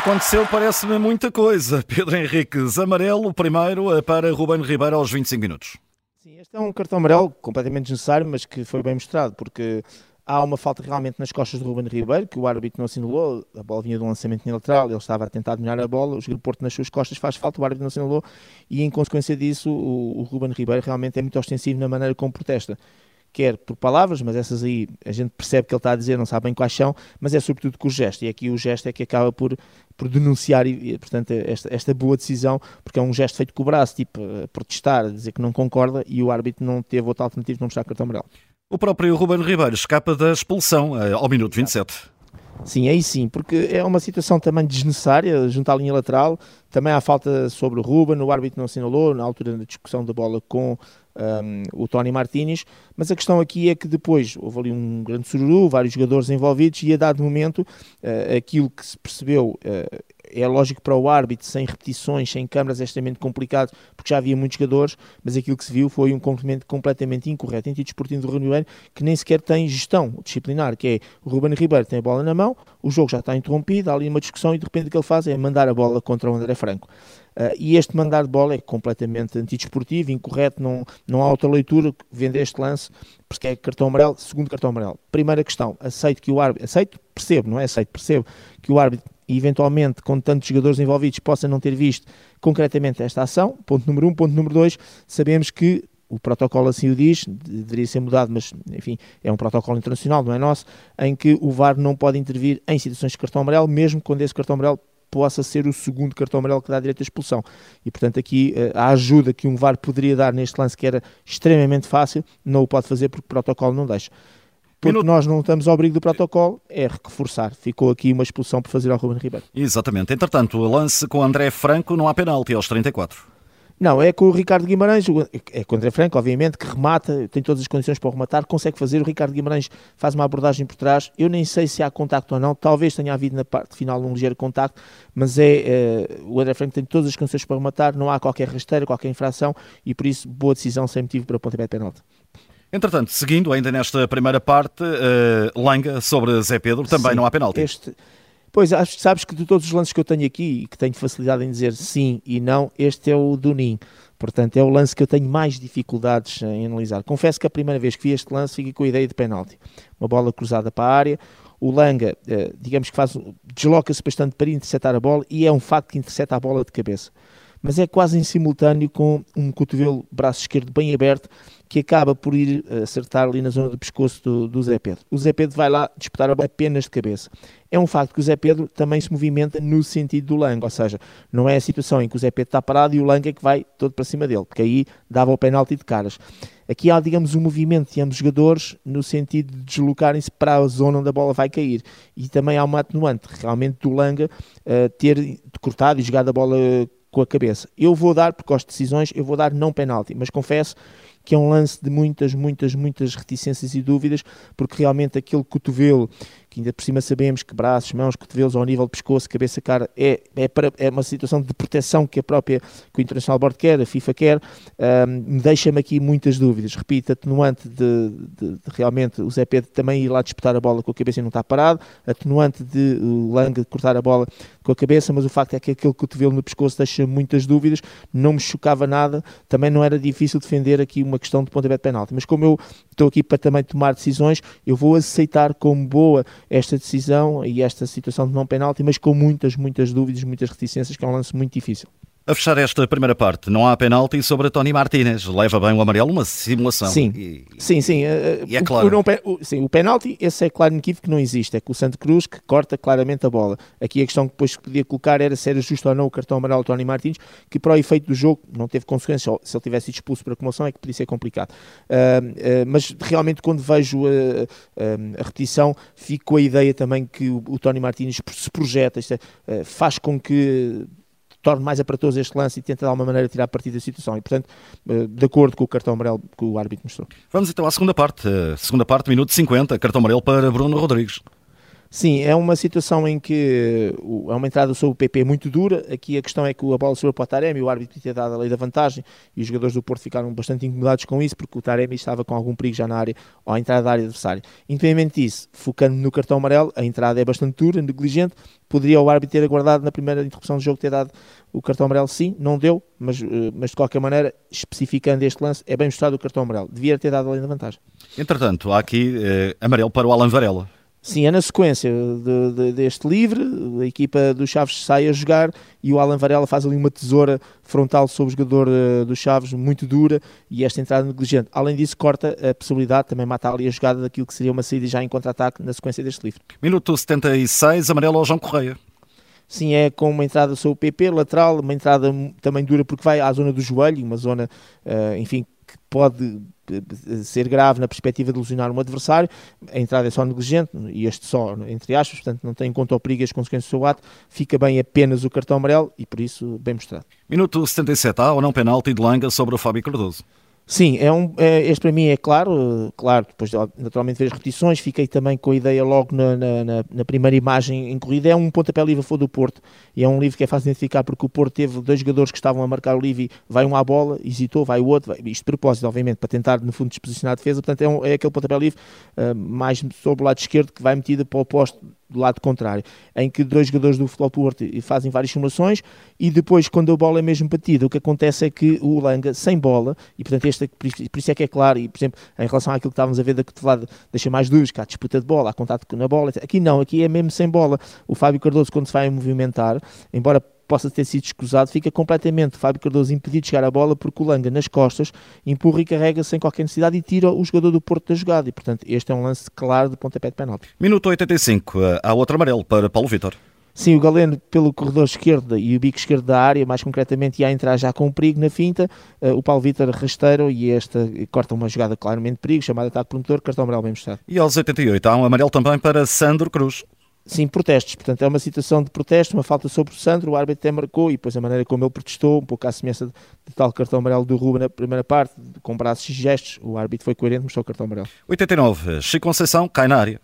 aconteceu parece-me muita coisa. Pedro Henriques, amarelo, primeiro eh, para Ruben Ribeiro aos 25 minutos. Sim, este é um cartão amarelo completamente desnecessário, mas que foi bem mostrado, porque há uma falta realmente nas costas de Ruben Ribeiro, que o árbitro não assinalou, a bola vinha de um lançamento lateral, ele estava a tentar dominar a bola, o Porto nas suas costas faz falta, o árbitro não assinalou, e em consequência disso o, o Ruben Ribeiro realmente é muito ostensivo na maneira como protesta quer por palavras, mas essas aí a gente percebe que ele está a dizer, não sabe bem quais são, mas é sobretudo com o gesto, e aqui o gesto é que acaba por, por denunciar, e, portanto, esta, esta boa decisão, porque é um gesto feito com o braço, tipo, protestar, dizer que não concorda, e o árbitro não teve outra alternativa de não mostrar cartão amarelo. O próprio Ruben Ribeiro escapa da expulsão eh, ao minuto 27. Sim, aí sim, porque é uma situação também desnecessária, junto à linha lateral, também há falta sobre o Ruben, o árbitro não assinalou na altura da discussão da bola com um, o Tony Martínez, mas a questão aqui é que depois houve ali um grande sururu, vários jogadores envolvidos e a dado momento uh, aquilo que se percebeu uh, é lógico para o árbitro, sem repetições, sem câmaras, é extremamente complicado, porque já havia muitos jogadores, mas aquilo que se viu foi um complemento completamente incorreto. Em desportivo do Ribeiro, que nem sequer tem gestão disciplinar, que é o Ruben Ribeiro tem a bola na mão, o jogo já está interrompido, há ali uma discussão e de repente o que ele faz é mandar a bola contra o André Franco. Uh, e este mandar de bola é completamente antidesportivo, incorreto, não, não há outra leitura que vende este lance, porque é cartão amarelo, segundo cartão amarelo. Primeira questão, aceito que o árbitro, aceito, percebo, não é aceito, percebo que o árbitro eventualmente com tantos jogadores envolvidos possa não ter visto concretamente esta ação, ponto número um. Ponto número dois, sabemos que o protocolo assim o diz, deveria ser mudado, mas enfim, é um protocolo internacional, não é nosso, em que o VAR não pode intervir em situações de cartão amarelo, mesmo quando esse cartão amarelo possa ser o segundo cartão amarelo que dá direito à expulsão. E, portanto, aqui eh, a ajuda que um VAR poderia dar neste lance, que era extremamente fácil, não o pode fazer porque o protocolo não deixa. Porque Minuto. nós não estamos ao abrigo do protocolo, é reforçar. Ficou aqui uma expulsão por fazer ao Ruben Ribeiro. Exatamente. Entretanto, o lance com André Franco não há penalti aos 34. Não, é com o Ricardo Guimarães, é com o André Franco, obviamente, que remata, tem todas as condições para rematar, consegue fazer. O Ricardo Guimarães faz uma abordagem por trás. Eu nem sei se há contacto ou não, talvez tenha havido na parte final um ligeiro contacto, mas é uh, o André Franco tem todas as condições para rematar, não há qualquer rasteira, qualquer infração e por isso boa decisão sem motivo para o pontapé de penalti. Entretanto, seguindo ainda nesta primeira parte, uh, Langa sobre Zé Pedro, também sim, não há penalti. Este... Pois, sabes que de todos os lances que eu tenho aqui, e que tenho facilidade em dizer sim e não, este é o do Nin. Portanto, é o lance que eu tenho mais dificuldades em analisar. Confesso que a primeira vez que vi este lance fiquei com a ideia de penalti. Uma bola cruzada para a área, o Langa, eh, digamos que faz, desloca-se bastante para interceptar a bola e é um facto que intercepta a bola de cabeça. Mas é quase em simultâneo com um cotovelo, braço esquerdo bem aberto, que acaba por ir acertar ali na zona do pescoço do, do Zé Pedro. O Zé Pedro vai lá disputar apenas de cabeça. É um facto que o Zé Pedro também se movimenta no sentido do Langa, ou seja, não é a situação em que o Zé Pedro está parado e o Langa é que vai todo para cima dele, porque aí dava o penalti de caras. Aqui há, digamos, um movimento de ambos jogadores no sentido de deslocarem-se para a zona onde a bola vai cair. E também há uma atenuante, realmente, do Langa uh, ter cortado e jogado a bola com a cabeça. Eu vou dar, porque de decisões, eu vou dar não penalti, mas confesso que é um lance de muitas, muitas, muitas reticências e dúvidas, porque realmente aquele cotovelo que ainda por cima sabemos que braços, mãos, cotovelos ao nível de pescoço, cabeça, cara, é, é, para, é uma situação de proteção que a própria, que o International Board quer, a FIFA quer, um, deixa-me aqui muitas dúvidas. Repito, atenuante de, de, de, realmente o Zé Pedro também ir lá disputar a bola com a cabeça e não estar parado, atenuante de o Lang cortar a bola com a cabeça, mas o facto é que aquele cotovelo no pescoço deixa muitas dúvidas, não me chocava nada, também não era difícil defender aqui uma questão de pontapé de penalti, mas como eu estou aqui para também tomar decisões, eu vou aceitar como boa esta decisão e esta situação de não penalti, mas com muitas, muitas dúvidas, muitas reticências, que é um lance muito difícil. A fechar esta primeira parte, não há penalti sobre Tony Martínez. Leva bem o amarelo, uma simulação. Sim, e, sim, sim. Eh, e é claro. O, não, o, sim, o penalti, esse é claro inequívoco que não existe. É que o Santo Cruz que corta claramente a bola. Aqui a questão que depois podia colocar era se era justo ou não o cartão amarelo Tony Martins, que para o efeito do jogo não teve consequências. Se ele tivesse sido expulso por acumulação é que podia ser complicado. Uh, uh, mas realmente quando vejo a, a, a, repetição, fico com a ideia também que o, o Tony Martins se projeta, isto é, faz com que torne mais aparatoso este lance e tenta de alguma maneira tirar partido da situação. E, portanto, eh, de acordo com o cartão amarelo que o árbitro mostrou. Vamos então à segunda parte. Segunda parte, minuto 50, cartão amarelo para Bruno Rodrigues. Sim, é uma situação em que é uma entrada sobre o PP muito dura. Aqui a questão é que a bola sobre para o Taremi, o árbitro tinha dado a lei da vantagem e os jogadores do Porto ficaram bastante incomodados com isso porque o Taremi estava com algum perigo já na área ou à entrada da área adversária. Independentemente disso, focando no cartão amarelo, a entrada é bastante dura, negligente. Poderia o árbitro ter aguardado na primeira interrupção do jogo ter dado o cartão amarelo? Sim, não deu, mas, eh, mas de qualquer maneira, especificando este lance, é bem mostrado o cartão amarelo. Devia ter dado a lei da vantagem. Entretanto, há aqui eh, amarelo para o Alan Varela. Sim, é na sequência de, de, deste livre, a equipa dos Chaves sai a jogar e o Alan Varela faz ali uma tesoura frontal sobre o jogador uh, dos Chaves, muito dura, e esta entrada negligente. Além disso, corta a possibilidade, também mata ali a jogada daquilo que seria uma saída já em contra-ataque na sequência deste livre. Minuto 76, amarelo ao João Correia. Sim, é com uma entrada sobre o PP, lateral, uma entrada também dura porque vai à zona do joelho, uma zona, uh, enfim, que pode ser grave na perspectiva de lesionar um adversário, a entrada é só negligente, e este só, entre aspas, portanto não tem em conta o perigo e as consequências do seu ato, fica bem apenas o cartão amarelo e por isso bem mostrado. Minuto 77, há ou não penalti de Langa sobre o Fábio Cardoso? Sim, é um, é, este para mim é claro, claro, depois naturalmente ver as repetições, fiquei também com a ideia logo na, na, na primeira imagem em corrida, é um pontapé livre favor do Porto, e é um livro que é fácil identificar porque o Porto teve dois jogadores que estavam a marcar o livro e vai um à bola, hesitou, vai o outro, vai, isto de propósito, obviamente, para tentar no fundo disposicionar a defesa, portanto é, um, é aquele pontapé livre uh, mais sobre o lado esquerdo que vai metido para o posto do lado contrário, em que dois jogadores do Futebol Porto fazem várias simulações e depois, quando a bola é mesmo batida, o que acontece é que o Langa, sem bola, e portanto, este, por isso é que é claro, e por exemplo, em relação àquilo que estávamos a ver da cotovelada, deixa mais dúvidas, que há disputa de bola, há contato na bola, aqui não, aqui é mesmo sem bola. O Fábio Cardoso, quando se vai movimentar, embora possa ter sido escusado, fica completamente Fábio Cardoso impedido de chegar à bola porque o Langa nas costas empurra e carrega sem qualquer necessidade e tira o jogador do Porto da jogada e portanto este é um lance claro de pontapé de penalti. Minuto 85, eh, há outro amarelo para Paulo Vitor. Sim, o Galeno pelo corredor esquerdo e o bico esquerdo da área, mais concretamente, ia entrar já com um perigo na finta. Uh, o Paulo Vitor rasteiro e esta corta uma jogada claramente de perigo, chamada ataque promotor, cartão amarelo bem mostrado. E aos 88 há um amarelo também para Sandro Cruz. Sim, protestos. Portanto, é uma situação de protesto, uma falta sobre o Sandro, o árbitro até marcou e depois a maneira como ele protestou, um pouco à semelhança de, tal cartão amarelo do Ruben na primeira parte, com braços e gestos, o árbitro foi coerente, mostrou o cartão amarelo. 89, Chico Conceição cai na área.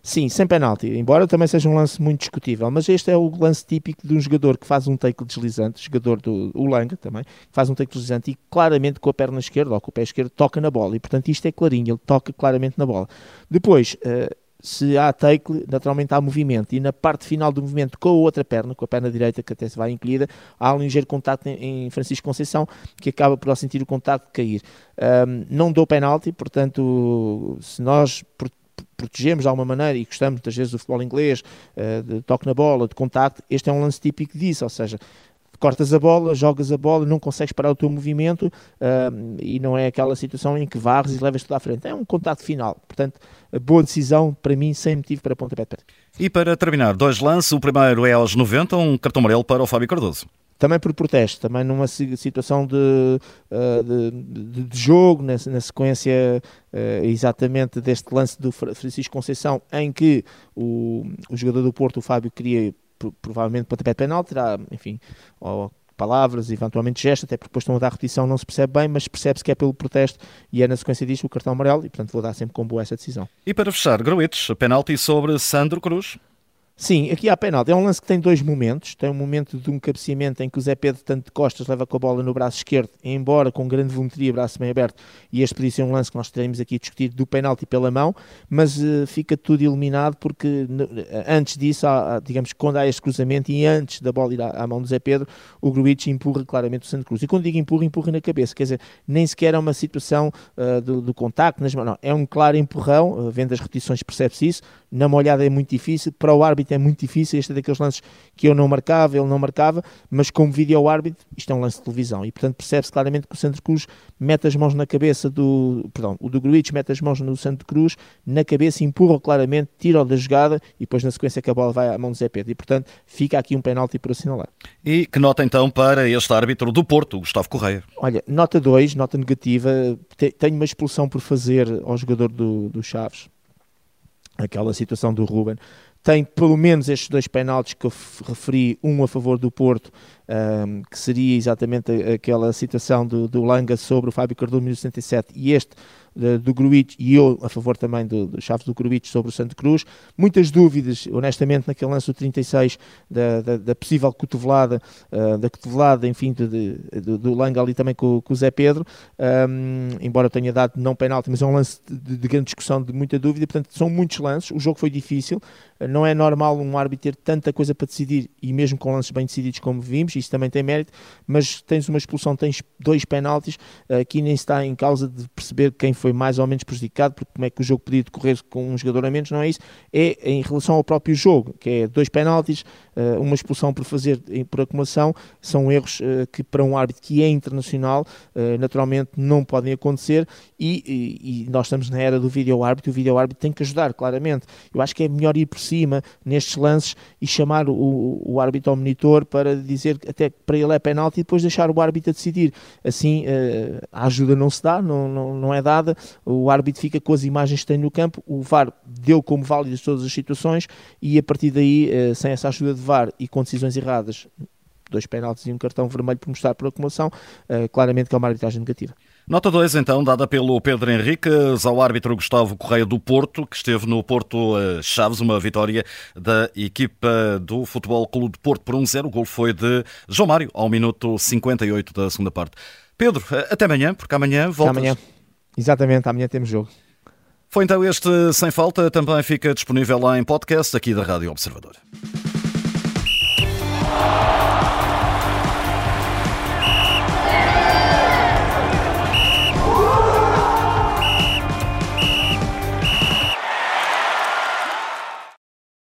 Sim, sem penalti, embora também seja um lance muito discutível, mas este é o lance típico de um jogador que faz um take deslizante, jogador do o Langa também, que faz um take deslizante e claramente com a perna esquerda ou com o pé esquerdo toca na bola, e portanto isto é clarinho, ele toca claramente na bola. Depois, uh, se há take, naturalmente há movimento. E na parte final do movimento com a outra perna, com a perna direita que até se vai encolhida, há um ligeiro contacto em, Francisco Conceição que acaba por sentir o contacto cair. Um, não dou penalti, portanto, se nós protegemos de alguma maneira e gostamos muitas vezes do futebol inglês, uh, de toque na bola, de contacto, este é um lance típico disso, ou seja, cortas a bola, jogas a bola, não consegues parar o teu movimento uh, e não é aquela situação em que varres e levas tudo à frente. É um contato final. Portanto, boa decisão para mim, sem motivo para pontapé de E para terminar, dois lances. O primeiro é aos 90, um cartão amarelo para o Fábio Cardoso também por protesto, também numa situação de, ah, de, de, de jogo, na, na sequência uh, exatamente deste lance do Francisco Conceição, em que o, o jogador do Porto, o Fábio, queria provavelmente pontapé de penal, terá, enfim, ou palavras, eventualmente gestos, até porque depois estão a dar repetição, não se percebe bem, mas percebe-se que é pelo protesto e é na sequência disto o cartão amarelo e, portanto, vou dar sempre com boa essa decisão. E para fechar, Gruites, penalti sobre Sandro Cruz. Sim, aqui há penalti. É um lance que tem dois momentos. Tem um momento de um cabeceamento em que o Zé Pedro, tanto de costas, leva com a bola no braço esquerdo, embora com grande volumetria, braço bem aberto. E este podia ser um lance que nós teremos aqui discutido do penalti pela mão, mas uh, fica tudo eliminado porque antes disso, há, digamos quando há este cruzamento e antes da bola ir à, à mão do Zé Pedro, o Gruitch empurra claramente o Santo Cruz. E quando digo empurra, empurra na cabeça. Quer dizer, nem sequer é uma situação uh, do, do, contacto nas mãos. Não, é um claro empurrão. Uh, vendo as repetições percebe-se isso. Na molhada é muito difícil. Para o árbitro é muito difícil este é daqueles lances que eu não marcava, ele não marcava, mas como vídeo árbitro, isto é um lance de televisão. E portanto percebe-se claramente que o Santo Cruz mete as mãos na cabeça do, perdão, o do Gruitch mete as mãos no Santo Cruz, na cabeça, empurra claramente, tira-o da jogada e depois na sequência que a bola vai à mão do Zé Pedro. E portanto fica aqui um penalti por assinalar. E que nota então para este árbitro do Porto, Gustavo Correia? Olha, nota 2, nota negativa, tenho uma expulsão por fazer ao jogador do, do Chaves, aquela situação do Ruben, tem pelo menos estes dois penaltis que eu referi, um a favor do Porto, um, que seria exatamente aquela situação do, do Langa sobre o Fábio Cardoso em 1977, e este do Gruitch e eu a favor também do, do Chaves do Gruitch sobre o Santo Cruz. Muitas dúvidas, honestamente, naquele lance do 36 da, da, da possível cotovelada, uh, da cotovelada, enfim, de, de, do, Langa ali também com, com o Zé Pedro, um, embora tenha dado não penalti, mas é um lance de, de, grande discussão, de muita dúvida, portanto são muitos lances, o jogo foi difícil, não é normal um árbitro ter tanta coisa para decidir e mesmo com lances bem decididos como vimos, isso também tem mérito, mas tens uma expulsão, tens dois penaltis, aqui nem está em causa de perceber quem foi mais ou menos prejudicado, porque como é que o jogo podia decorrer com um jogador a menos, não é isso, é em relação ao próprio jogo, que é dois penaltis, uh, uma expulsão por fazer por acumulação, são erros que para um árbitro que é internacional, naturalmente não podem acontecer e, e, e, nós estamos na era do vídeo árbitro, o vídeo árbitro tem que ajudar, claramente. Eu acho que é melhor ir por cima nestes lances e chamar o, o árbitro ao monitor para dizer até que para ele é penalti e depois deixar o árbitro a decidir. Assim uh, a ajuda não se dá, não, não, não é dada, o árbitro fica com as imagens que tem no campo, o VAR deu como válidas todas as situações e a partir daí, uh, sem essa ajuda de VAR e com decisões erradas, dois penaltis e um cartão vermelho por mostrar por acumulação, uh, claramente que é uma arbitragem negativa. Nota 2, então, dada pelo Pedro Henriques ao árbitro Gustavo Correia do Porto, que esteve no Porto eh, Chaves, uma vitória da equipa do Futebol Clube de Porto por 1-0. O gol foi de João Mário, ao minuto 58 da segunda parte. Pedro, eh, até amanhã, porque amanhã voltas. Amanhã, exatamente, amanhã temos jogo. Foi então este Sem Falta, também fica disponível lá em podcast aqui da Rádio Observador.